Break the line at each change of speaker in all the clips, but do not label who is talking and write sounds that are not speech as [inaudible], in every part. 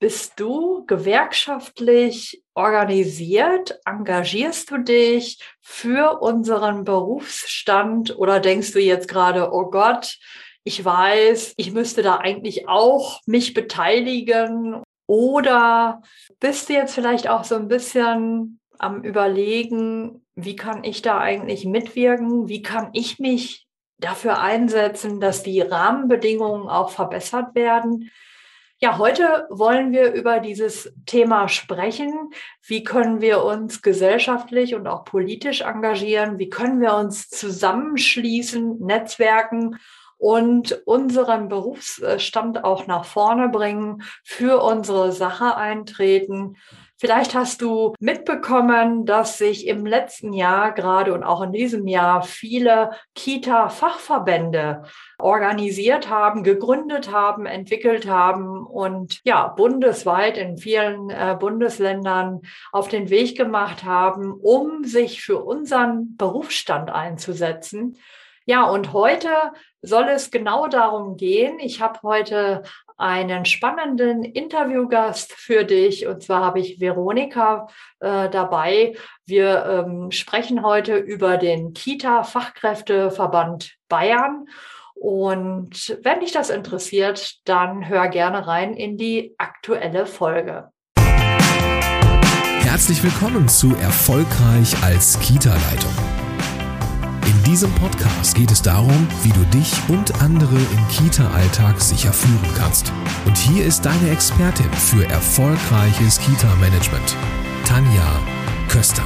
Bist du gewerkschaftlich organisiert? Engagierst du dich für unseren Berufsstand oder denkst du jetzt gerade, oh Gott, ich weiß, ich müsste da eigentlich auch mich beteiligen? Oder bist du jetzt vielleicht auch so ein bisschen am Überlegen, wie kann ich da eigentlich mitwirken? Wie kann ich mich dafür einsetzen, dass die Rahmenbedingungen auch verbessert werden? Ja, heute wollen wir über dieses Thema sprechen. Wie können wir uns gesellschaftlich und auch politisch engagieren? Wie können wir uns zusammenschließen, Netzwerken und unseren Berufsstand auch nach vorne bringen, für unsere Sache eintreten? Vielleicht hast du mitbekommen, dass sich im letzten Jahr gerade und auch in diesem Jahr viele Kita-Fachverbände organisiert haben, gegründet haben, entwickelt haben und ja, bundesweit in vielen äh, Bundesländern auf den Weg gemacht haben, um sich für unseren Berufsstand einzusetzen. Ja, und heute soll es genau darum gehen. Ich habe heute einen spannenden Interviewgast für dich. Und zwar habe ich Veronika äh, dabei. Wir ähm, sprechen heute über den Kita-Fachkräfteverband Bayern. Und wenn dich das interessiert, dann hör gerne rein in die aktuelle Folge.
Herzlich willkommen zu Erfolgreich als Kita-Leitung diesem Podcast geht es darum, wie du dich und andere im Kita-Alltag sicher führen kannst. Und hier ist deine Expertin für erfolgreiches Kita-Management, Tanja Köster.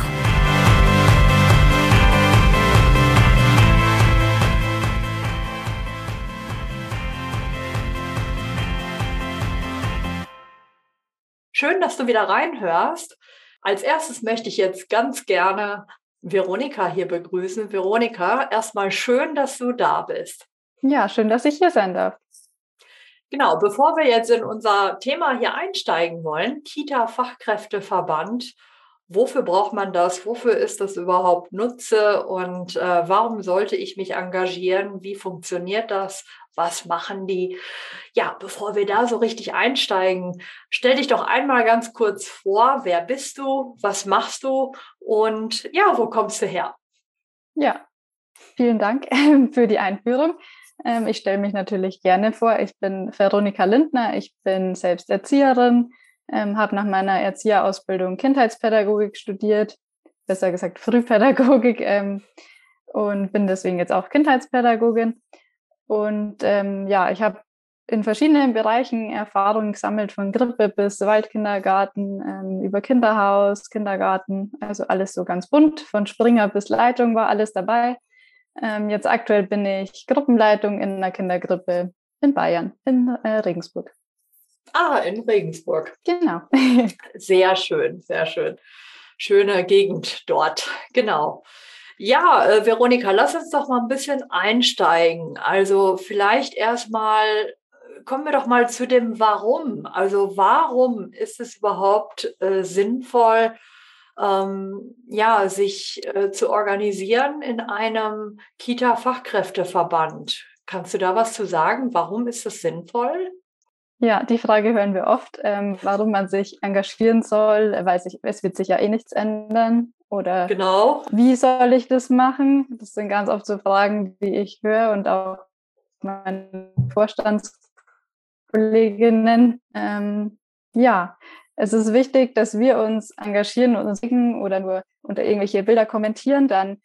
Schön, dass du wieder reinhörst. Als erstes möchte ich jetzt ganz gerne Veronika hier begrüßen. Veronika, erstmal schön, dass du da bist.
Ja, schön, dass ich hier sein darf.
Genau, bevor wir jetzt in unser Thema hier einsteigen wollen, Kita-Fachkräfteverband, wofür braucht man das? Wofür ist das überhaupt Nutze? Und äh, warum sollte ich mich engagieren? Wie funktioniert das? Was machen die? Ja, bevor wir da so richtig einsteigen, stell dich doch einmal ganz kurz vor, wer bist du, was machst du und ja, wo kommst du her?
Ja, vielen Dank [laughs] für die Einführung. Ähm, ich stelle mich natürlich gerne vor. Ich bin Veronika Lindner, ich bin selbst Erzieherin, ähm, habe nach meiner Erzieherausbildung Kindheitspädagogik studiert, besser gesagt Frühpädagogik [laughs] ähm, und bin deswegen jetzt auch Kindheitspädagogin und ähm, ja, ich habe in verschiedenen Bereichen Erfahrungen gesammelt, von Grippe bis Waldkindergarten, ähm, über Kinderhaus, Kindergarten, also alles so ganz bunt, von Springer bis Leitung war alles dabei. Ähm, jetzt aktuell bin ich Gruppenleitung in einer Kindergrippe in Bayern, in äh, Regensburg.
Ah, in Regensburg.
Genau. [laughs]
sehr schön, sehr schön. Schöne Gegend dort, genau. Ja, äh, Veronika, lass uns doch mal ein bisschen einsteigen. Also vielleicht erstmal äh, kommen wir doch mal zu dem Warum. Also warum ist es überhaupt äh, sinnvoll, ähm, ja, sich äh, zu organisieren in einem Kita-Fachkräfteverband? Kannst du da was zu sagen? Warum ist das sinnvoll?
Ja, die Frage hören wir oft, ähm, warum man sich engagieren soll, weil sich, es wird sich ja eh nichts ändern. Oder
genau.
wie soll ich das machen? Das sind ganz oft so Fragen, die ich höre und auch meine Vorstandskolleginnen. Ähm, ja, es ist wichtig, dass wir uns engagieren und uns oder nur unter irgendwelche Bilder kommentieren, dann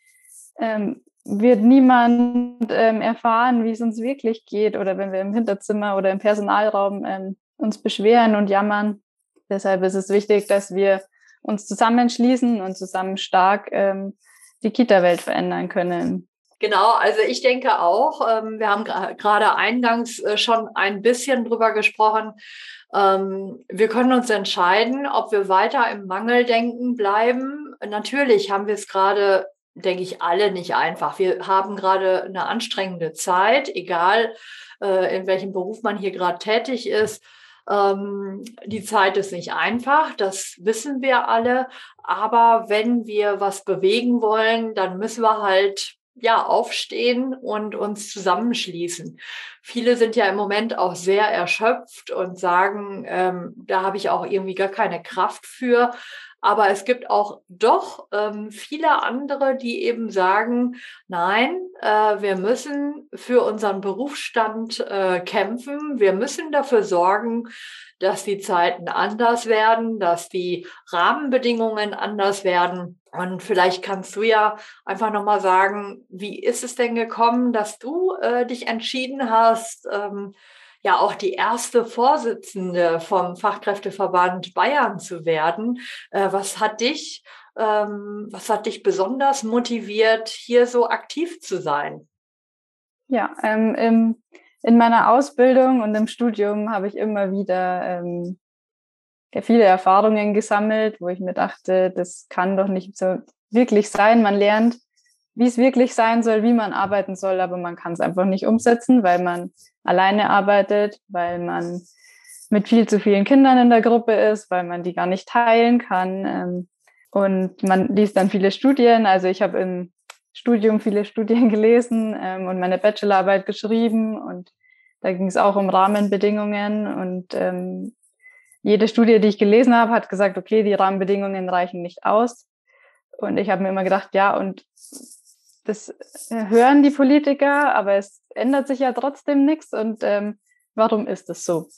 ähm, wird niemand ähm, erfahren, wie es uns wirklich geht oder wenn wir im Hinterzimmer oder im Personalraum ähm, uns beschweren und jammern. Deshalb ist es wichtig, dass wir uns zusammenschließen und zusammen stark ähm, die Kita-Welt verändern können.
Genau, also ich denke auch, ähm, wir haben gerade eingangs äh, schon ein bisschen drüber gesprochen. Ähm, wir können uns entscheiden, ob wir weiter im Mangeldenken bleiben. Natürlich haben wir es gerade, denke ich, alle nicht einfach. Wir haben gerade eine anstrengende Zeit, egal äh, in welchem Beruf man hier gerade tätig ist. Ähm, die Zeit ist nicht einfach, das wissen wir alle. Aber wenn wir was bewegen wollen, dann müssen wir halt ja aufstehen und uns zusammenschließen. Viele sind ja im Moment auch sehr erschöpft und sagen, ähm, da habe ich auch irgendwie gar keine Kraft für. Aber es gibt auch doch ähm, viele andere, die eben sagen, nein, äh, wir müssen für unseren Berufsstand äh, kämpfen. Wir müssen dafür sorgen, dass die Zeiten anders werden, dass die Rahmenbedingungen anders werden. Und vielleicht kannst du ja einfach nochmal sagen, wie ist es denn gekommen, dass du äh, dich entschieden hast, ähm, ja auch die erste Vorsitzende vom Fachkräfteverband Bayern zu werden. Äh, was hat dich, ähm, was hat dich besonders motiviert, hier so aktiv zu sein?
Ja, ähm, im, in meiner Ausbildung und im Studium habe ich immer wieder ähm, viele Erfahrungen gesammelt, wo ich mir dachte, das kann doch nicht so wirklich sein. Man lernt, wie es wirklich sein soll, wie man arbeiten soll, aber man kann es einfach nicht umsetzen, weil man alleine arbeitet, weil man mit viel zu vielen Kindern in der Gruppe ist, weil man die gar nicht teilen kann. Ähm, und man liest dann viele Studien. Also ich habe im Studium viele Studien [laughs] gelesen ähm, und meine Bachelorarbeit geschrieben. Und da ging es auch um Rahmenbedingungen. Und ähm, jede Studie, die ich gelesen habe, hat gesagt, okay, die Rahmenbedingungen reichen nicht aus. Und ich habe mir immer gedacht, ja, und das hören die Politiker, aber es ändert sich ja trotzdem nichts. Und ähm, warum ist es so?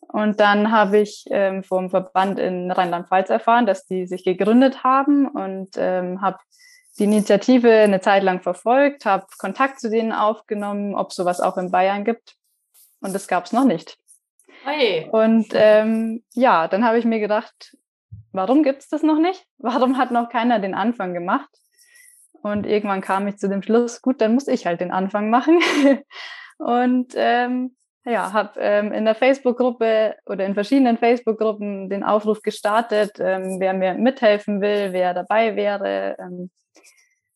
Und dann habe ich ähm, vom Verband in Rheinland-Pfalz erfahren, dass die sich gegründet haben und ähm, habe die Initiative eine Zeit lang verfolgt, habe Kontakt zu denen aufgenommen, ob sowas auch in Bayern gibt. Und das gab es noch nicht. Hey. Und ähm, ja, dann habe ich mir gedacht, warum gibt es das noch nicht? Warum hat noch keiner den Anfang gemacht? Und irgendwann kam ich zu dem Schluss, gut, dann muss ich halt den Anfang machen. [laughs] und ähm, ja, habe ähm, in der Facebook-Gruppe oder in verschiedenen Facebook-Gruppen den Aufruf gestartet, ähm, wer mir mithelfen will, wer dabei wäre. Ähm,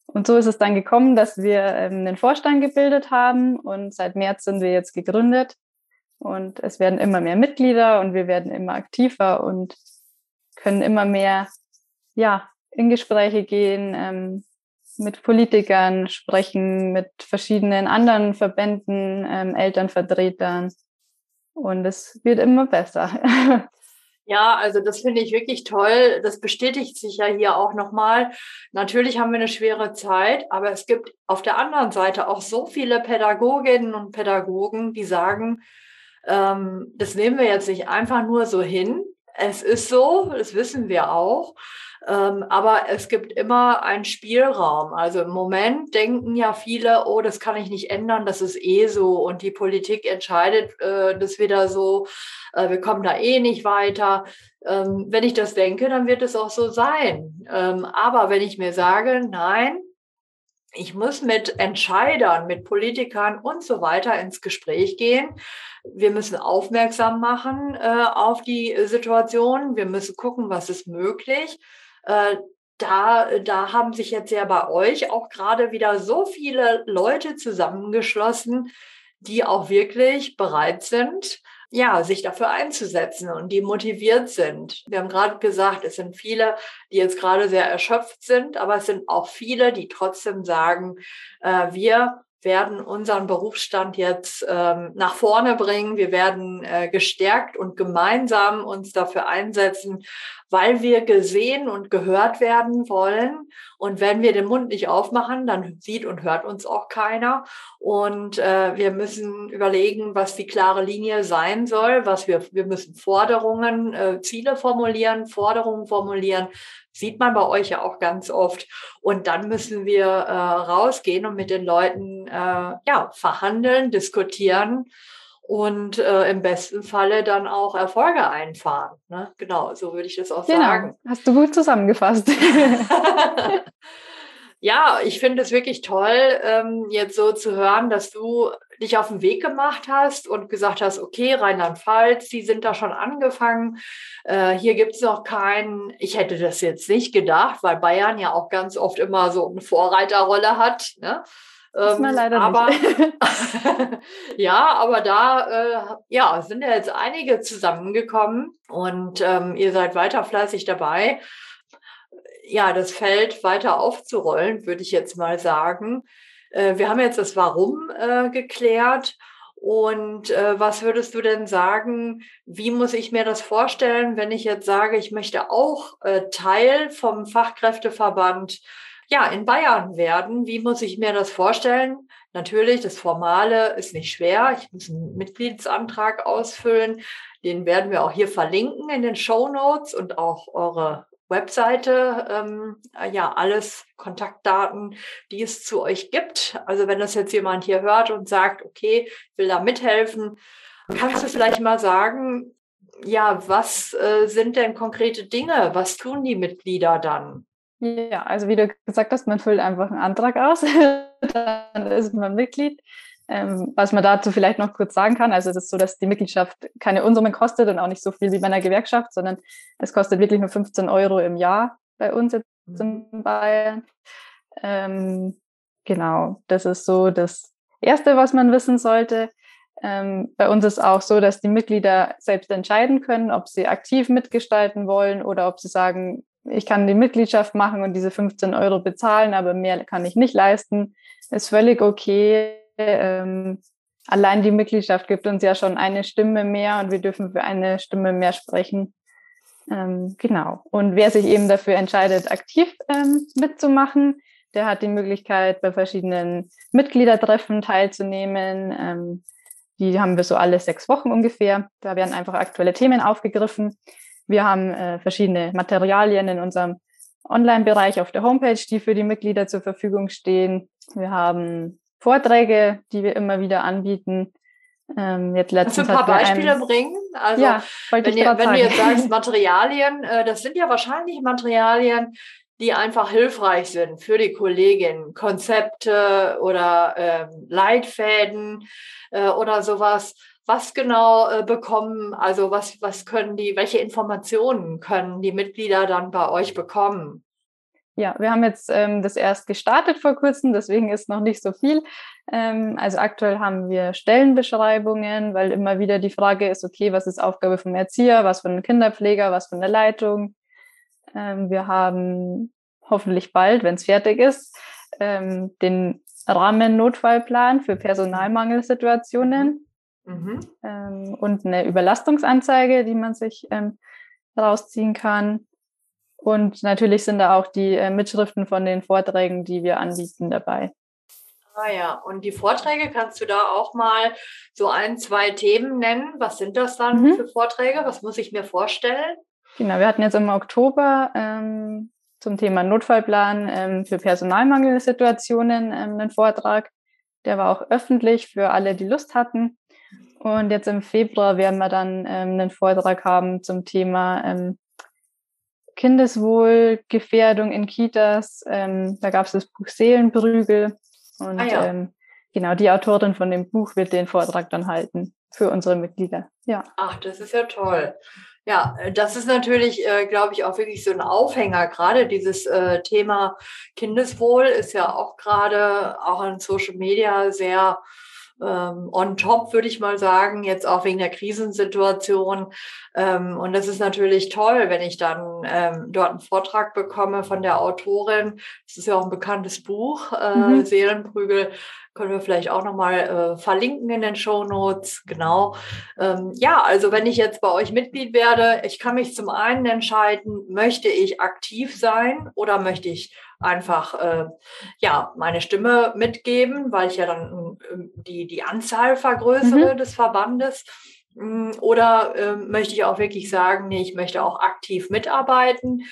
und so ist es dann gekommen, dass wir ähm, den Vorstand gebildet haben und seit März sind wir jetzt gegründet. Und es werden immer mehr Mitglieder und wir werden immer aktiver und können immer mehr ja, in Gespräche gehen, ähm, mit Politikern sprechen, mit verschiedenen anderen Verbänden, ähm, Elternvertretern. Und es wird immer besser. [laughs]
Ja, also das finde ich wirklich toll. Das bestätigt sich ja hier auch nochmal. Natürlich haben wir eine schwere Zeit, aber es gibt auf der anderen Seite auch so viele Pädagoginnen und Pädagogen, die sagen, ähm, das nehmen wir jetzt nicht einfach nur so hin. Es ist so, das wissen wir auch. Ähm, aber es gibt immer einen Spielraum. Also im Moment denken ja viele, oh, das kann ich nicht ändern, das ist eh so. Und die Politik entscheidet äh, das wieder so, äh, wir kommen da eh nicht weiter. Ähm, wenn ich das denke, dann wird es auch so sein. Ähm, aber wenn ich mir sage, nein, ich muss mit Entscheidern, mit Politikern und so weiter ins Gespräch gehen. Wir müssen aufmerksam machen äh, auf die Situation. Wir müssen gucken, was ist möglich. Äh, da, da haben sich jetzt ja bei euch auch gerade wieder so viele Leute zusammengeschlossen, die auch wirklich bereit sind, ja, sich dafür einzusetzen und die motiviert sind. Wir haben gerade gesagt, es sind viele, die jetzt gerade sehr erschöpft sind, aber es sind auch viele, die trotzdem sagen, äh, wir werden unseren Berufsstand jetzt ähm, nach vorne bringen. Wir werden äh, gestärkt und gemeinsam uns dafür einsetzen, weil wir gesehen und gehört werden wollen. Und wenn wir den Mund nicht aufmachen, dann sieht und hört uns auch keiner. Und äh, wir müssen überlegen, was die klare Linie sein soll, was wir, wir müssen Forderungen, äh, Ziele formulieren, Forderungen formulieren, Sieht man bei euch ja auch ganz oft. Und dann müssen wir äh, rausgehen und mit den Leuten äh, ja, verhandeln, diskutieren und äh, im besten Falle dann auch Erfolge einfahren. Ne? Genau, so würde ich das auch genau. sagen.
Hast du gut zusammengefasst. [laughs] [laughs]
ja, ich finde es wirklich toll, ähm, jetzt so zu hören, dass du dich auf den Weg gemacht hast und gesagt hast, okay, Rheinland-Pfalz, die sind da schon angefangen. Äh, hier gibt es noch keinen. Ich hätte das jetzt nicht gedacht, weil Bayern ja auch ganz oft immer so eine Vorreiterrolle hat. Ne?
Ähm, leider
aber [laughs] [laughs] ja, aber da äh, ja, sind ja jetzt einige zusammengekommen und ähm, ihr seid weiter fleißig dabei. Ja, das Feld weiter aufzurollen, würde ich jetzt mal sagen. Äh, wir haben jetzt das Warum äh, geklärt. Und äh, was würdest du denn sagen, wie muss ich mir das vorstellen, wenn ich jetzt sage, ich möchte auch Teil vom Fachkräfteverband ja, in Bayern werden? Wie muss ich mir das vorstellen? Natürlich, das Formale ist nicht schwer. Ich muss einen Mitgliedsantrag ausfüllen. Den werden wir auch hier verlinken in den Show Notes und auch eure Webseite, ähm, ja, alles Kontaktdaten, die es zu euch gibt. Also wenn das jetzt jemand hier hört und sagt, okay, will da mithelfen, kannst du vielleicht mal sagen, ja, was äh, sind denn konkrete Dinge? Was tun die Mitglieder dann?
Ja, also wie du gesagt hast, man füllt einfach einen Antrag aus, [laughs] dann ist man Mitglied. Ähm, was man dazu vielleicht noch kurz sagen kann, also es ist so, dass die Mitgliedschaft keine Unsummen kostet und auch nicht so viel wie bei einer Gewerkschaft, sondern es kostet wirklich nur 15 Euro im Jahr bei uns jetzt mhm. in Bayern. Ähm, genau, das ist so das Erste, was man wissen sollte. Ähm, bei uns ist auch so, dass die Mitglieder selbst entscheiden können, ob sie aktiv mitgestalten wollen oder ob sie sagen, ich kann die Mitgliedschaft machen und diese 15 Euro bezahlen, aber mehr kann ich nicht leisten. Ist völlig okay ähm, allein die Mitgliedschaft gibt uns ja schon eine Stimme mehr und wir dürfen für eine Stimme mehr sprechen. Ähm, genau. Und wer sich eben dafür entscheidet, aktiv ähm, mitzumachen, der hat die Möglichkeit, bei verschiedenen Mitgliedertreffen teilzunehmen. Ähm, die haben wir so alle sechs Wochen ungefähr. Da werden einfach aktuelle Themen aufgegriffen. Wir haben äh, verschiedene Materialien in unserem Online-Bereich auf der Homepage, die für die Mitglieder zur Verfügung stehen. Wir haben Vorträge, die wir immer wieder anbieten.
Ähm, jetzt letztens Kannst du ein paar Beispiele einen, bringen? Also, ja, wenn, ihr, wenn du jetzt sagst, [laughs] Materialien, äh, das sind ja wahrscheinlich Materialien, die einfach hilfreich sind für die Kollegin. Konzepte oder ähm, Leitfäden äh, oder sowas. Was genau äh, bekommen, also was, was können die, welche Informationen können die Mitglieder dann bei euch bekommen?
Ja, wir haben jetzt ähm, das erst gestartet vor kurzem, deswegen ist noch nicht so viel. Ähm, also aktuell haben wir Stellenbeschreibungen, weil immer wieder die Frage ist, okay, was ist Aufgabe vom Erzieher, was von einem Kinderpfleger, was von der Leitung. Ähm, wir haben hoffentlich bald, wenn es fertig ist, ähm, den Rahmen-Notfallplan für Personalmangelsituationen mhm. ähm, und eine Überlastungsanzeige, die man sich ähm, rausziehen kann. Und natürlich sind da auch die äh, Mitschriften von den Vorträgen, die wir anbieten, dabei.
Ah ja, und die Vorträge kannst du da auch mal so ein, zwei Themen nennen. Was sind das dann mhm. für Vorträge? Was muss ich mir vorstellen?
Genau, wir hatten jetzt im Oktober ähm, zum Thema Notfallplan ähm, für Personalmangelsituationen ähm, einen Vortrag. Der war auch öffentlich für alle, die Lust hatten. Und jetzt im Februar werden wir dann ähm, einen Vortrag haben zum Thema ähm, Kindeswohlgefährdung in Kitas. Ähm, da gab es das Buch Seelenprügel. Und ah, ja. ähm, genau, die Autorin von dem Buch wird den Vortrag dann halten für unsere Mitglieder. Ja.
Ach, das ist ja toll. Ja, äh, das ist natürlich, äh, glaube ich, auch wirklich so ein Aufhänger. Gerade dieses äh, Thema Kindeswohl ist ja auch gerade auch in Social Media sehr ähm, on top, würde ich mal sagen, jetzt auch wegen der Krisensituation. Ähm, und das ist natürlich toll, wenn ich dann ähm, dort einen Vortrag bekomme von der Autorin. Das ist ja auch ein bekanntes Buch, äh, mhm. Seelenprügel. Können wir vielleicht auch nochmal äh, verlinken in den Show Notes. Genau. Ähm, ja, also wenn ich jetzt bei euch Mitglied werde, ich kann mich zum einen entscheiden, möchte ich aktiv sein oder möchte ich einfach äh, ja meine Stimme mitgeben, weil ich ja dann äh, die, die Anzahl vergrößere mhm. des Verbandes. Mm, oder äh, möchte ich auch wirklich sagen, nee, ich möchte auch aktiv mitarbeiten,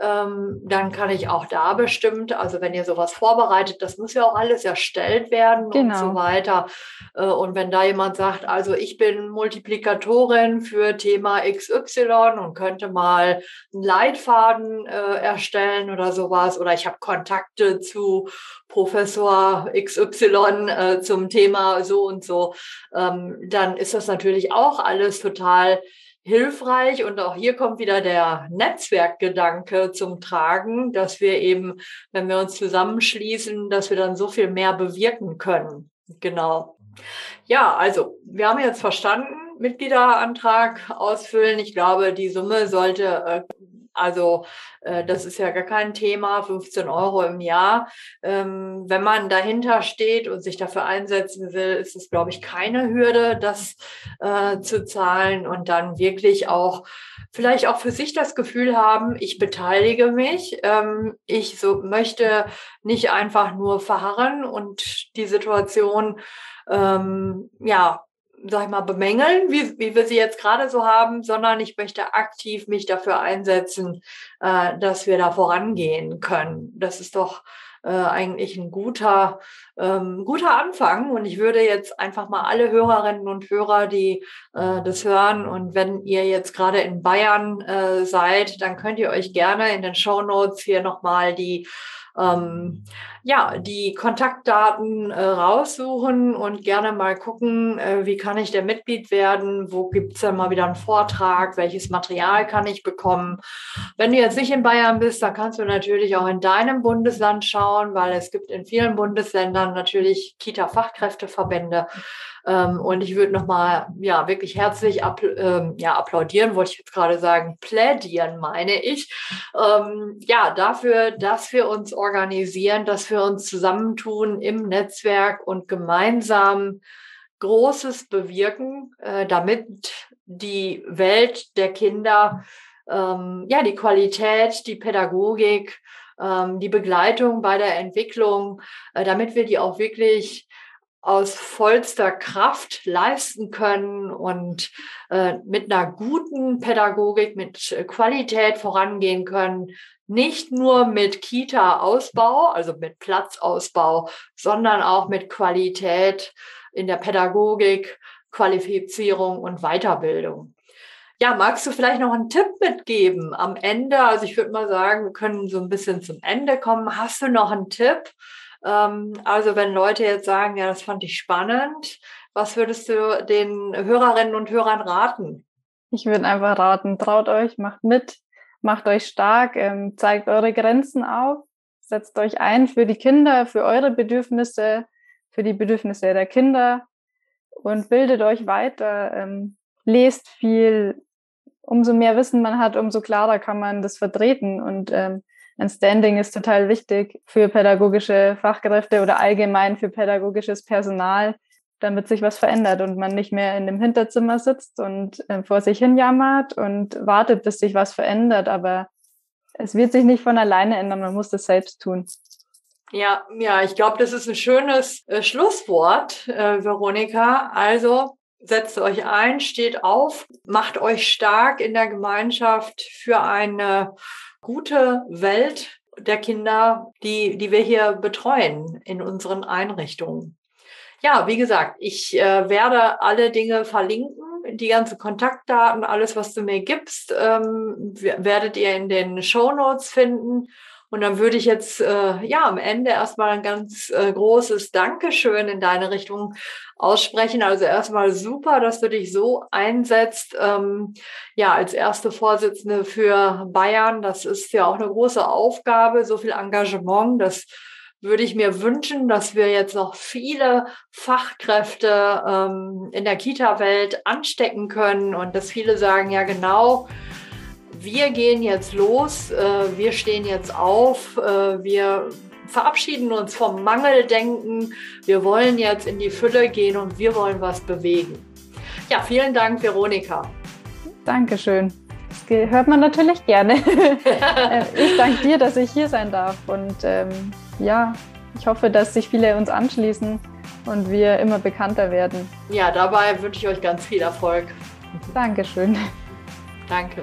ähm, dann kann ich auch da bestimmt, also wenn ihr sowas vorbereitet, das muss ja auch alles erstellt werden genau. und so genau. weiter. Äh, und wenn da jemand sagt, also ich bin Multiplikatorin für Thema XY und könnte mal einen Leitfaden äh, erstellen oder sowas, oder ich habe Kontakte zu Professor XY äh, zum Thema so und so, ähm, dann ist das natürlich auch alles total hilfreich. Und auch hier kommt wieder der Netzwerkgedanke zum Tragen, dass wir eben, wenn wir uns zusammenschließen, dass wir dann so viel mehr bewirken können. Genau. Ja, also wir haben jetzt verstanden, Mitgliederantrag ausfüllen. Ich glaube, die Summe sollte äh, Also äh, das ist ja gar kein Thema, 15 Euro im Jahr. Ähm, wenn man dahinter steht und sich dafür einsetzen will, ist es, glaube ich, keine Hürde, das äh, zu zahlen und dann wirklich auch vielleicht auch für sich das Gefühl haben, ich beteilige mich, ähm, ich so möchte nicht einfach nur verharren und die Situation ähm, ja sag ich mal, bemängeln, wie, wie wir sie jetzt gerade so haben, sondern ich möchte aktiv mich dafür einsetzen, äh, dass wir da vorangehen können. Das ist doch äh, eigentlich ein guter, ähm, guter Anfang. Und ich würde jetzt einfach mal alle Hörerinnen und Hörer, die äh, das hören, und wenn ihr jetzt gerade in Bayern äh, seid, dann könnt ihr euch gerne in den Show Notes hier nochmal die ähm, ja, die Kontaktdaten äh, raussuchen und gerne mal gucken, äh, wie kann ich der Mitglied werden, wo gibt es denn mal wieder einen Vortrag, welches Material kann ich bekommen. Wenn du jetzt nicht in Bayern bist, dann kannst du natürlich auch in deinem Bundesland schauen, weil es gibt in vielen Bundesländern natürlich Kita-Fachkräfteverbände. Ähm, und ich würde nochmal, ja, wirklich herzlich appl ähm, ja, applaudieren, wollte ich jetzt gerade sagen, plädieren, meine ich. Ähm, ja, dafür, dass wir uns organisieren, dass wir uns zusammentun im Netzwerk und gemeinsam Großes bewirken, äh, damit die Welt der Kinder, ähm, ja, die Qualität, die Pädagogik, ähm, die Begleitung bei der Entwicklung, äh, damit wir die auch wirklich aus vollster Kraft leisten können und äh, mit einer guten Pädagogik, mit äh, Qualität vorangehen können. Nicht nur mit Kita-Ausbau, also mit Platzausbau, sondern auch mit Qualität in der Pädagogik, Qualifizierung und Weiterbildung. Ja, magst du vielleicht noch einen Tipp mitgeben am Ende? Also ich würde mal sagen, wir können so ein bisschen zum Ende kommen. Hast du noch einen Tipp? Ähm, also wenn Leute jetzt sagen, ja, das fand ich spannend, was würdest du den Hörerinnen und Hörern raten?
Ich würde einfach raten, traut euch, macht mit, macht euch stark, ähm, zeigt eure Grenzen auf, setzt euch ein für die Kinder, für eure Bedürfnisse, für die Bedürfnisse der Kinder und bildet euch weiter, ähm, lest viel. Umso mehr Wissen man hat, umso klarer kann man das vertreten und ähm, ein Standing ist total wichtig für pädagogische Fachkräfte oder allgemein für pädagogisches Personal, damit sich was verändert und man nicht mehr in dem Hinterzimmer sitzt und äh, vor sich hin jammert und wartet, bis sich was verändert. Aber es wird sich nicht von alleine ändern, man muss das selbst tun.
Ja, ja, ich glaube, das ist ein schönes äh, Schlusswort, äh, Veronika. Also setzt euch ein, steht auf, macht euch stark in der Gemeinschaft für eine gute Welt der Kinder, die, die wir hier betreuen in unseren Einrichtungen. Ja, wie gesagt, ich äh, werde alle Dinge verlinken, die ganzen Kontaktdaten, alles, was du mir gibst, ähm, werdet ihr in den Show Notes finden. Und dann würde ich jetzt äh, ja am Ende erstmal ein ganz äh, großes Dankeschön in deine Richtung aussprechen. Also erstmal super, dass du dich so einsetzt. Ähm, ja, als erste Vorsitzende für Bayern. Das ist ja auch eine große Aufgabe, so viel Engagement. Das würde ich mir wünschen, dass wir jetzt noch viele Fachkräfte ähm, in der Kita-Welt anstecken können und dass viele sagen, ja genau, wir gehen jetzt los, äh, wir stehen jetzt auf, äh, wir verabschieden uns vom Mangeldenken, wir wollen jetzt in die Fülle gehen und wir wollen was bewegen. Ja, vielen Dank, Veronika.
Dankeschön. Das hört man natürlich gerne. [laughs] Äh, ich danke dir, dass ich hier sein darf und ähm, ja, ich hoffe, dass sich viele uns anschließen und wir immer bekannter werden.
Ja, dabei wünsche ich euch ganz viel Erfolg.
Dankeschön.
Danke.